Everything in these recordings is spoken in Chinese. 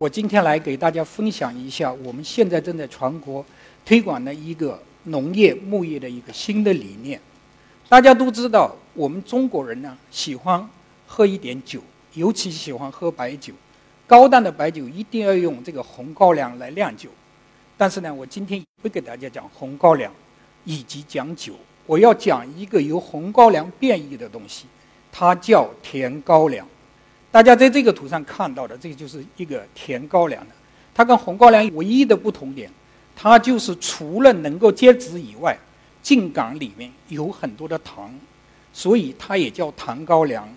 我今天来给大家分享一下我们现在正在全国推广的一个农业牧业的一个新的理念。大家都知道，我们中国人呢喜欢喝一点酒，尤其喜欢喝白酒。高档的白酒一定要用这个红高粱来酿酒。但是呢，我今天不给大家讲红高粱，以及讲酒，我要讲一个由红高粱变异的东西，它叫甜高粱。大家在这个图上看到的，这个就是一个甜高粱的。它跟红高粱唯一的不同点，它就是除了能够结籽以外，茎秆里面有很多的糖，所以它也叫糖高粱。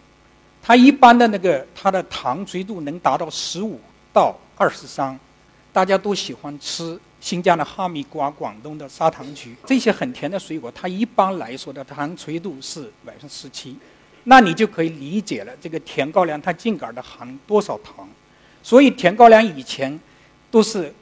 它一般的那个它的糖垂度能达到十五到二十三。大家都喜欢吃新疆的哈密瓜、广东的砂糖橘这些很甜的水果，它一般来说的糖垂度是百分之十七。那你就可以理解了，这个甜高粱它茎秆的含多少糖？所以甜高粱以前都是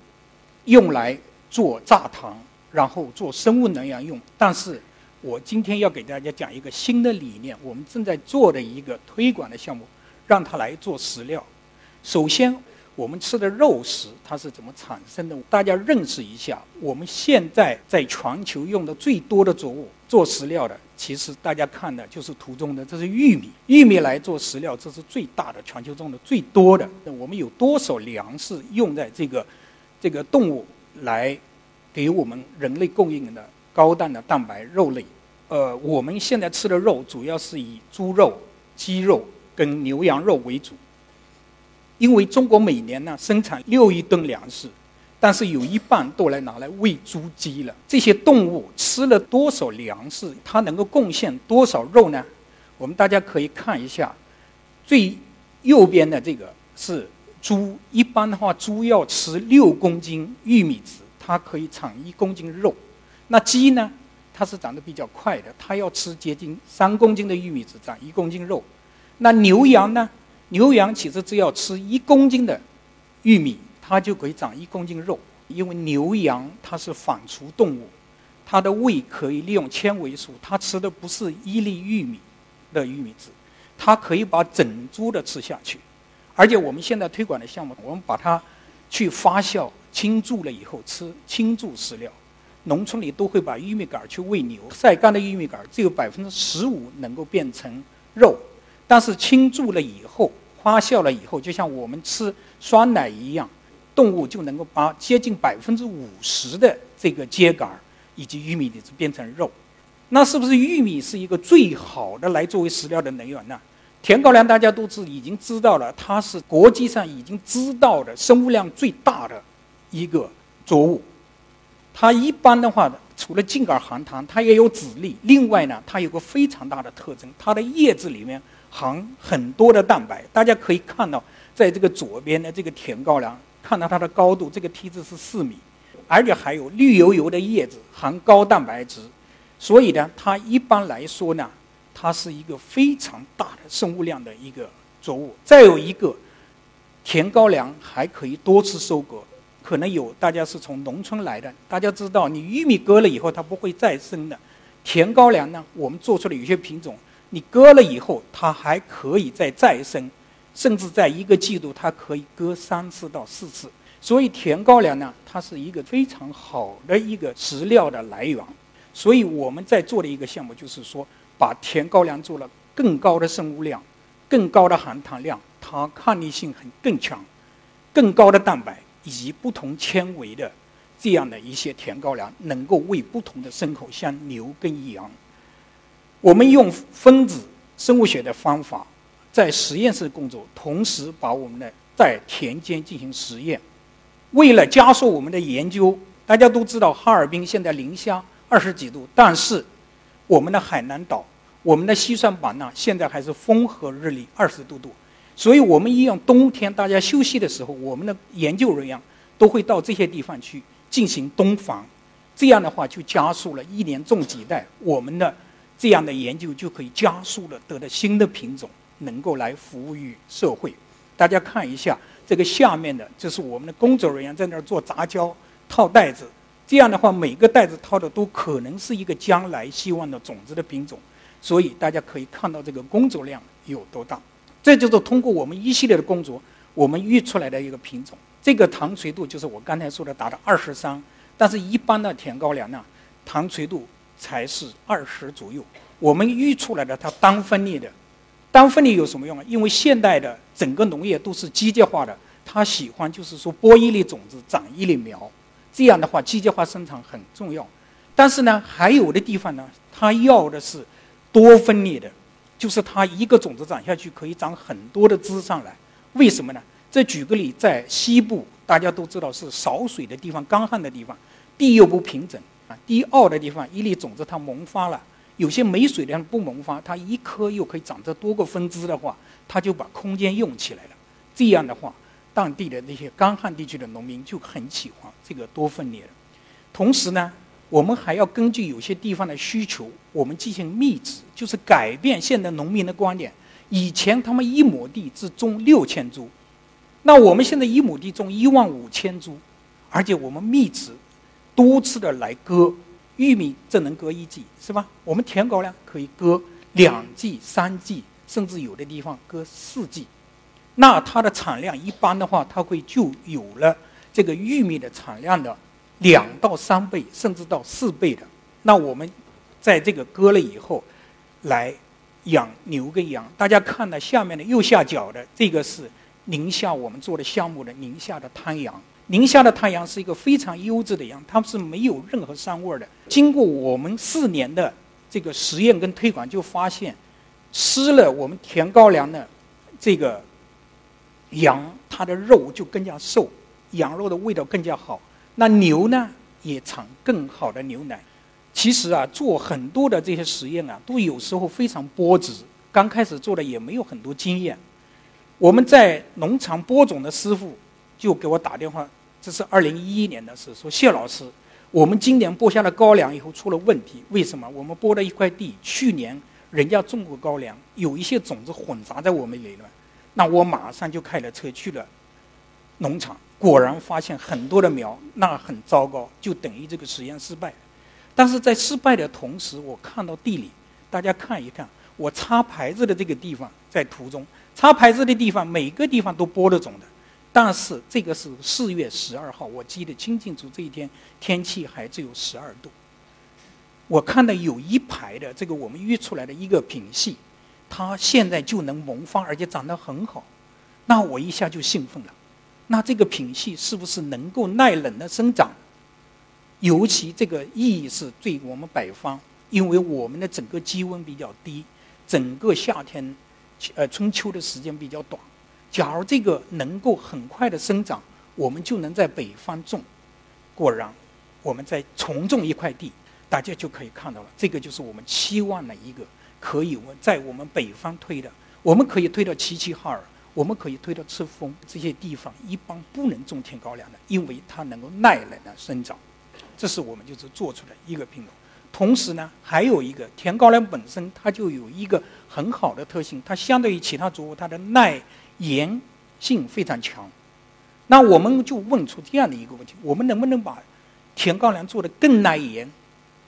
用来做榨糖，然后做生物能源用。但是我今天要给大家讲一个新的理念，我们正在做的一个推广的项目，让它来做饲料。首先，我们吃的肉食它是怎么产生的？大家认识一下，我们现在在全球用的最多的作物做饲料的。其实大家看的就是图中的，这是玉米。玉米来做食料，这是最大的，全球种的最多的。我们有多少粮食用在这个这个动物来给我们人类供应的高蛋的蛋白肉类？呃，我们现在吃的肉主要是以猪肉、鸡肉跟牛羊肉为主，因为中国每年呢生产六亿吨粮食。但是有一半都来拿来喂猪鸡了。这些动物吃了多少粮食，它能够贡献多少肉呢？我们大家可以看一下，最右边的这个是猪。一般的话，猪要吃六公斤玉米籽，它可以产一公斤肉。那鸡呢？它是长得比较快的，它要吃接近三公斤的玉米籽，长一公斤肉。那牛羊呢？牛羊其实只要吃一公斤的玉米。它就可以长一公斤肉，因为牛羊它是反刍动物，它的胃可以利用纤维素，它吃的不是一粒玉米的玉米籽，它可以把整株的吃下去。而且我们现在推广的项目，我们把它去发酵倾注了以后吃倾注饲料。农村里都会把玉米杆去喂牛，晒干的玉米杆只有百分之十五能够变成肉，但是倾注了以后发酵了以后，就像我们吃酸奶一样。动物就能够把接近百分之五十的这个秸秆以及玉米粒子变成肉，那是不是玉米是一个最好的来作为食料的能源呢？甜高粱大家都知已经知道了，它是国际上已经知道的生物量最大的一个作物。它一般的话，除了茎秆含糖，它也有籽粒。另外呢，它有个非常大的特征，它的叶子里面含很多的蛋白。大家可以看到，在这个左边的这个甜高粱。看到它的高度，这个梯子是四米，而且还有绿油油的叶子，含高蛋白质，所以呢，它一般来说呢，它是一个非常大的生物量的一个作物。再有一个，甜高粱还可以多次收割，可能有大家是从农村来的，大家知道，你玉米割了以后它不会再生的，甜高粱呢，我们做出了有些品种，你割了以后它还可以再再生。甚至在一个季度，它可以割三次到四次，所以甜高粱呢，它是一个非常好的一个食料的来源。所以我们在做的一个项目，就是说把甜高粱做了更高的生物量、更高的含糖量，它抗逆性很更强、更高的蛋白以及不同纤维的这样的一些甜高粱，能够为不同的牲口，像牛跟羊，我们用分子生物学的方法。在实验室工作，同时把我们的在田间进行实验。为了加速我们的研究，大家都知道哈尔滨现在零下二十几度，但是我们的海南岛、我们的西双版纳现在还是风和日丽，二十多度。所以我们一样，冬天大家休息的时候，我们的研究人员都会到这些地方去进行冬防。这样的话，就加速了一年种几代，我们的这样的研究就可以加速了得到新的品种。能够来服务于社会，大家看一下这个下面的，这是我们的工作人员在那儿做杂交、套袋子。这样的话，每个袋子套的都可能是一个将来希望的种子的品种。所以大家可以看到这个工作量有多大。这就是通过我们一系列的工作，我们育出来的一个品种。这个糖垂度就是我刚才说的达到二十三，但是一般的甜高粱呢，糖垂度才是二十左右。我们育出来的它单分裂的，单分裂有什么用啊？因为现代的整个农业都是机械化的，它喜欢就是说播一粒种子长一粒苗，这样的话机械化生产很重要。但是呢，还有的地方呢，它要的是多分裂的，就是它一个种子长下去可以长很多的枝上来。为什么呢？这举个例，在西部大家都知道是少水的地方、干旱的地方，地又不平整啊，低凹的地方，一粒种子它萌发了。有些没水的不萌发，它一颗又可以长着多个分支的话，它就把空间用起来了。这样的话，当地的那些干旱地区的农民就很喜欢这个多分裂。同时呢，我们还要根据有些地方的需求，我们进行密植，就是改变现在农民的观点。以前他们一亩地只种六千株，那我们现在一亩地种一万五千株，而且我们密植，多次的来割。玉米只能割一季，是吧？我们甜高粱可以割两季、三季，甚至有的地方割四季。那它的产量一般的话，它会就有了这个玉米的产量的两到三倍，甚至到四倍的。那我们在这个割了以后，来养牛跟羊。大家看到下面的右下角的这个是宁夏我们做的项目的宁夏的滩羊。宁夏的太阳是一个非常优质的羊，它是没有任何膻味的。经过我们四年的这个实验跟推广，就发现吃了我们甜高粱的这个羊，它的肉就更加瘦，羊肉的味道更加好。那牛呢，也产更好的牛奶。其实啊，做很多的这些实验啊，都有时候非常波折。刚开始做的也没有很多经验。我们在农场播种的师傅就给我打电话。这是二零一一年的事，说谢老师，我们今年播下了高粱以后出了问题，为什么？我们播了一块地，去年人家种过高粱，有一些种子混杂在我们里面，那我马上就开了车去了农场，果然发现很多的苗，那很糟糕，就等于这个实验失败。但是在失败的同时，我看到地里，大家看一看，我插牌子的这个地方，在图中插牌子的地方，每个地方都播了种的。但是这个是四月十二号，我记得清清楚。这一天天气还只有十二度。我看到有一排的这个我们育出来的一个品系，它现在就能萌发，而且长得很好。那我一下就兴奋了。那这个品系是不是能够耐冷的生长？尤其这个意义是对我们北方，因为我们的整个气温比较低，整个夏天，呃春秋的时间比较短。假如这个能够很快的生长，我们就能在北方种。果然，我们在重种一块地，大家就可以看到了。这个就是我们期望的一个可以我在我们北方推的。我们可以推到齐齐哈尔，我们可以推到赤峰这些地方，一般不能种甜高粱的，因为它能够耐冷的生长。这是我们就是做出的一个品种。同时呢，还有一个甜高粱本身它就有一个很好的特性，它相对于其他作物，它的耐。盐性非常强，那我们就问出这样的一个问题：我们能不能把甜高粱做得更耐盐，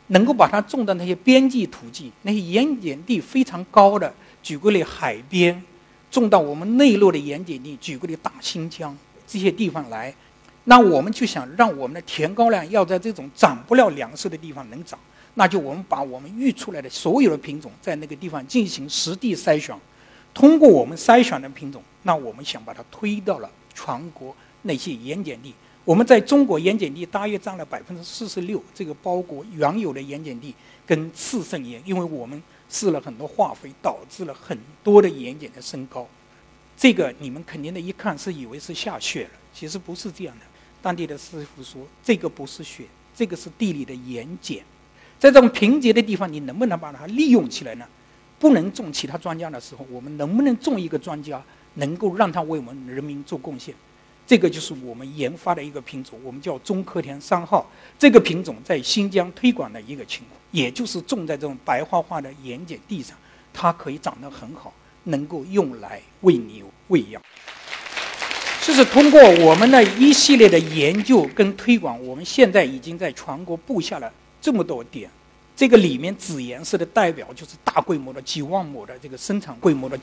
能够把它种到那些边际土地、那些盐碱地非常高的，举个例，海边种到我们内陆的盐碱地，举个例，大新疆这些地方来，那我们就想让我们的甜高粱要在这种长不了粮食的地方能长，那就我们把我们育出来的所有的品种在那个地方进行实地筛选。通过我们筛选的品种，那我们想把它推到了全国那些盐碱地。我们在中国盐碱地大约占了百分之四十六，这个包括原有的盐碱地跟次生盐，因为我们施了很多化肥，导致了很多的盐碱的升高。这个你们肯定的一看是以为是下雪了，其实不是这样的。当地的师傅说，这个不是雪，这个是地里的盐碱。在这种贫瘠的地方，你能不能把它利用起来呢？不能种其他庄稼的时候，我们能不能种一个庄稼，能够让它为我们人民做贡献？这个就是我们研发的一个品种，我们叫中科田三号。这个品种在新疆推广的一个情况，也就是种在这种白花花的盐碱地上，它可以长得很好，能够用来喂牛喂羊。就是通过我们的一系列的研究跟推广，我们现在已经在全国布下了这么多点。这个里面紫颜色的代表就是大规模的几万亩的这个生产规模的，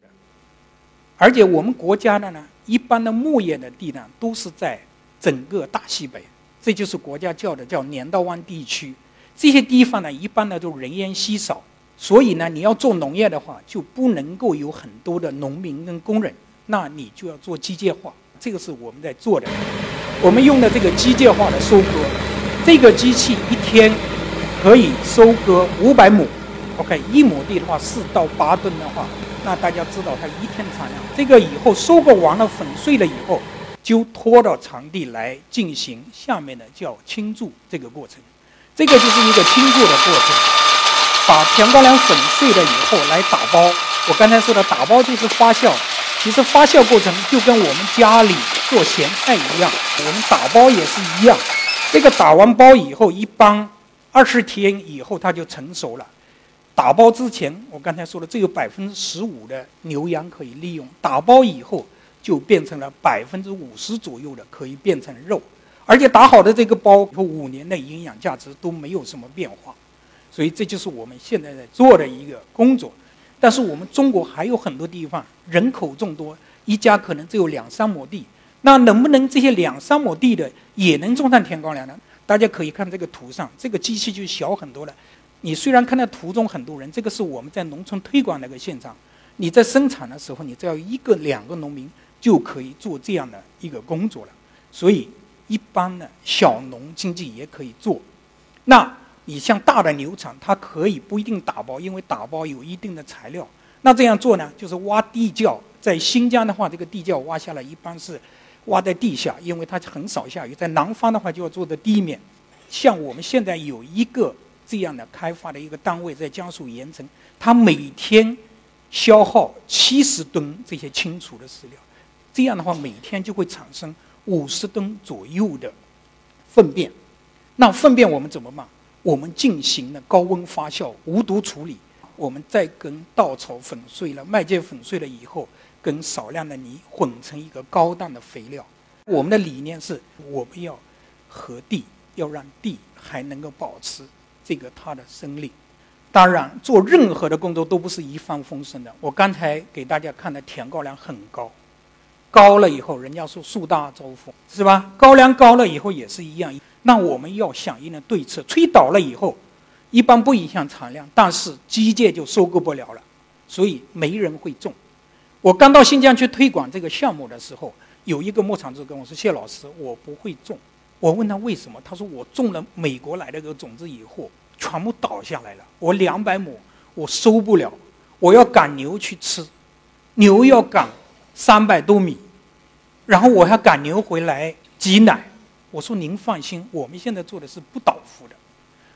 而且我们国家的呢，一般的牧业的地呢，都是在整个大西北，这就是国家叫的叫镰刀湾地区。这些地方呢，一般呢都人烟稀少，所以呢，你要做农业的话，就不能够有很多的农民跟工人，那你就要做机械化。这个是我们在做的，我们用的这个机械化的收割，这个机器一天可以收割五百亩。OK，一亩地的话，四到八吨的话，那大家知道它一天产量。这个以后收割完了粉碎了以后，就拖到场地来进行下面的叫清注这个过程。这个就是一个清注的过程，把甜高粱粉碎了以后来打包。我刚才说的打包就是发酵，其实发酵过程就跟我们家里做咸菜一样，我们打包也是一样。这个打完包以后，一般二十天以后它就成熟了。打包之前，我刚才说了，只有百分之十五的牛羊可以利用；打包以后，就变成了百分之五十左右的可以变成肉。而且打好的这个包，以后五年的营养价值都没有什么变化。所以这就是我们现在在做的一个工作。但是我们中国还有很多地方人口众多，一家可能只有两三亩地，那能不能这些两三亩地的也能种上甜高粱呢？大家可以看这个图上，这个机器就小很多了。你虽然看到图中很多人，这个是我们在农村推广那个现场。你在生产的时候，你只要一个两个农民就可以做这样的一个工作了。所以，一般的小农经济也可以做。那你像大的牛场，它可以不一定打包，因为打包有一定的材料。那这样做呢，就是挖地窖。在新疆的话，这个地窖挖下来一般是挖在地下，因为它很少下雨。在南方的话，就要做在地面。像我们现在有一个。这样的开发的一个单位在江苏盐城，它每天消耗七十吨这些清除的饲料，这样的话每天就会产生五十吨左右的粪便。那粪便我们怎么办？我们进行了高温发酵、无毒处理，我们再跟稻草粉碎了、麦秸粉碎了以后，跟少量的泥混成一个高氮的肥料。我们的理念是，我们要和地，要让地还能够保持。这个它的生力，当然做任何的工作都不是一帆风顺的。我刚才给大家看的甜高粱很高，高了以后人家说树大招风，是吧？高粱高了以后也是一样。那我们要响应的对策，吹倒了以后，一般不影响产量，但是机械就收购不了了，所以没人会种。我刚到新疆去推广这个项目的时候，有一个牧场主跟我说：“谢老师，我不会种。”我问他为什么，他说我种了美国来的个种子以后，全部倒下来了。我两百亩我收不了，我要赶牛去吃，牛要赶三百多米，然后我还赶牛回来挤奶。我说您放心，我们现在做的是不倒伏的。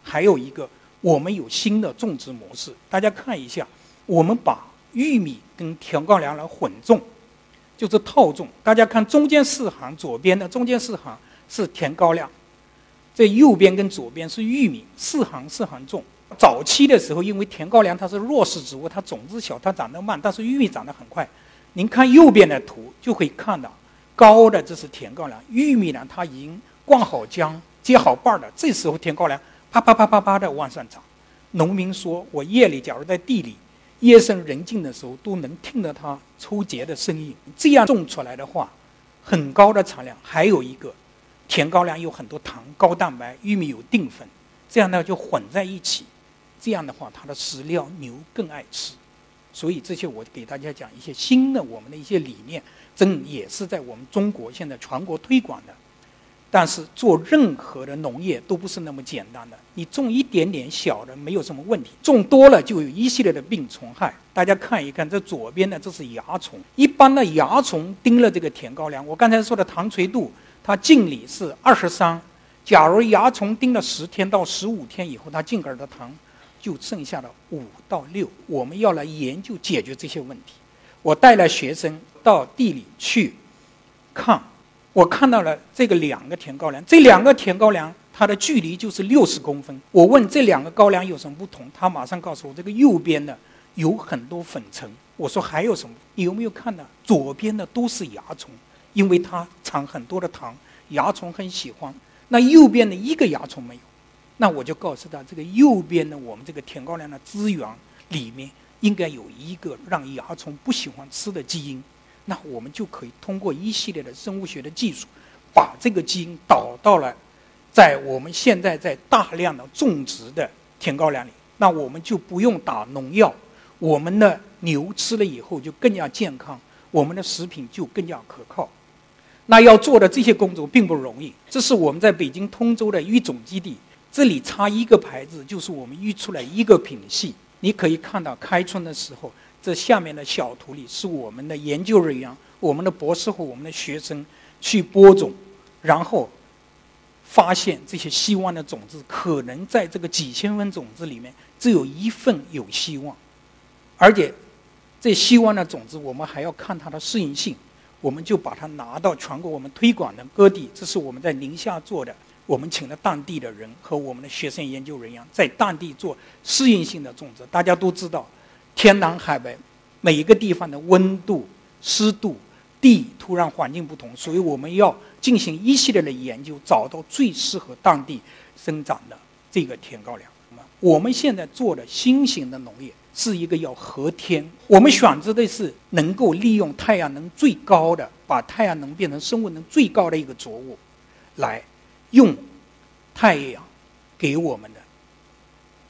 还有一个，我们有新的种植模式，大家看一下，我们把玉米跟甜高粱来混种，就是套种。大家看中间四行，左边的中间四行。是甜高粱，这右边跟左边是玉米，四行四行种。早期的时候，因为甜高粱它是弱势植物，它种子小，它长得慢，但是玉米长得很快。您看右边的图就可以看到，高的这是甜高粱，玉米呢它已经灌好浆、结好瓣了。这时候甜高粱啪啪啪啪啪的往上长。农民说，我夜里假如在地里，夜深人静的时候都能听到它抽结的声音。这样种出来的话，很高的产量。还有一个。甜高粱有很多糖、高蛋白，玉米有淀粉，这样呢就混在一起，这样的话它的饲料牛更爱吃，所以这些我给大家讲一些新的我们的一些理念，正也是在我们中国现在全国推广的。但是做任何的农业都不是那么简单的，你种一点点小的没有什么问题，种多了就有一系列的病虫害。大家看一看，这左边的这是蚜虫，一般的蚜虫叮了这个甜高粱，我刚才说的糖垂度。它净里是二十三，假如蚜虫叮了十天到十五天以后，它净根的糖就剩下了五到六。我们要来研究解决这些问题。我带了学生到地里去看，我看到了这个两个甜高粱，这两个甜高粱它的距离就是六十公分。我问这两个高粱有什么不同，他马上告诉我，这个右边的有很多粉尘。我说还有什么？你有没有看到左边的都是蚜虫？因为它产很多的糖，蚜虫很喜欢。那右边的一个蚜虫没有，那我就告诉他，这个右边的我们这个甜高粱的资源里面应该有一个让蚜虫不喜欢吃的基因。那我们就可以通过一系列的生物学的技术，把这个基因导到了在我们现在在大量的种植的甜高粱里，那我们就不用打农药，我们的牛吃了以后就更加健康，我们的食品就更加可靠。那要做的这些工作并不容易，这是我们在北京通州的育种基地，这里插一个牌子就是我们育出来一个品系。你可以看到开春的时候，这下面的小图里是我们的研究人员、我们的博士和我们的学生去播种，然后发现这些希望的种子可能在这个几千份种子里面只有一份有希望，而且这希望的种子我们还要看它的适应性。我们就把它拿到全国我们推广的各地，这是我们在宁夏做的。我们请了当地的人和我们的学生研究人员，在当地做适应性的种植。大家都知道，天南海北，每一个地方的温度、湿度、地土壤环境不同，所以我们要进行一系列的研究，找到最适合当地生长的这个甜高粱。我们现在做的新型的农业。是一个要和天，我们选择的是能够利用太阳能最高的，把太阳能变成生物能最高的一个作物，来用太阳给我们的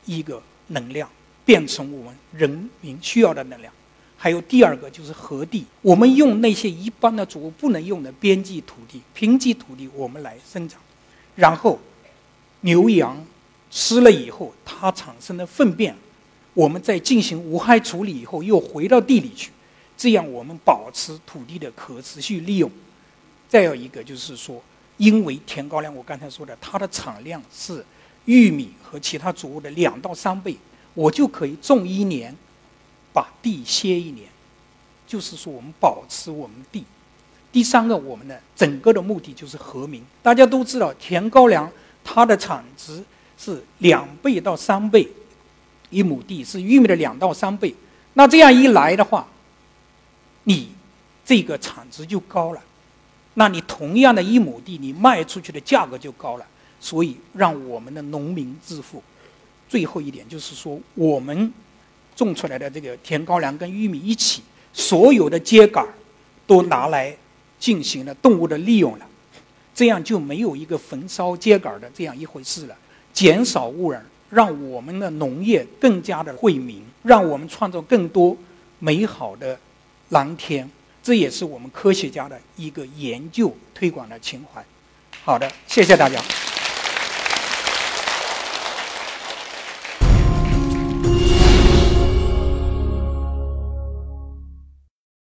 一个能量，变成我们人民需要的能量。还有第二个就是和地，我们用那些一般的作物不能用的边际土地、贫瘠土地，我们来生长，然后牛羊吃了以后，它产生的粪便。我们在进行无害处理以后，又回到地里去，这样我们保持土地的可持续利用。再有一个就是说，因为甜高粱，我刚才说的，它的产量是玉米和其他作物的两到三倍，我就可以种一年，把地歇一年，就是说我们保持我们地。第三个，我们的整个的目的就是和民。大家都知道，甜高粱它的产值是两倍到三倍。一亩地是玉米的两到三倍，那这样一来的话，你这个产值就高了，那你同样的一亩地，你卖出去的价格就高了，所以让我们的农民致富。最后一点就是说，我们种出来的这个甜高粱跟玉米一起，所有的秸秆都拿来进行了动物的利用了，这样就没有一个焚烧秸秆的这样一回事了，减少污染。让我们的农业更加的惠民，让我们创造更多美好的蓝天，这也是我们科学家的一个研究推广的情怀。好的，谢谢大家。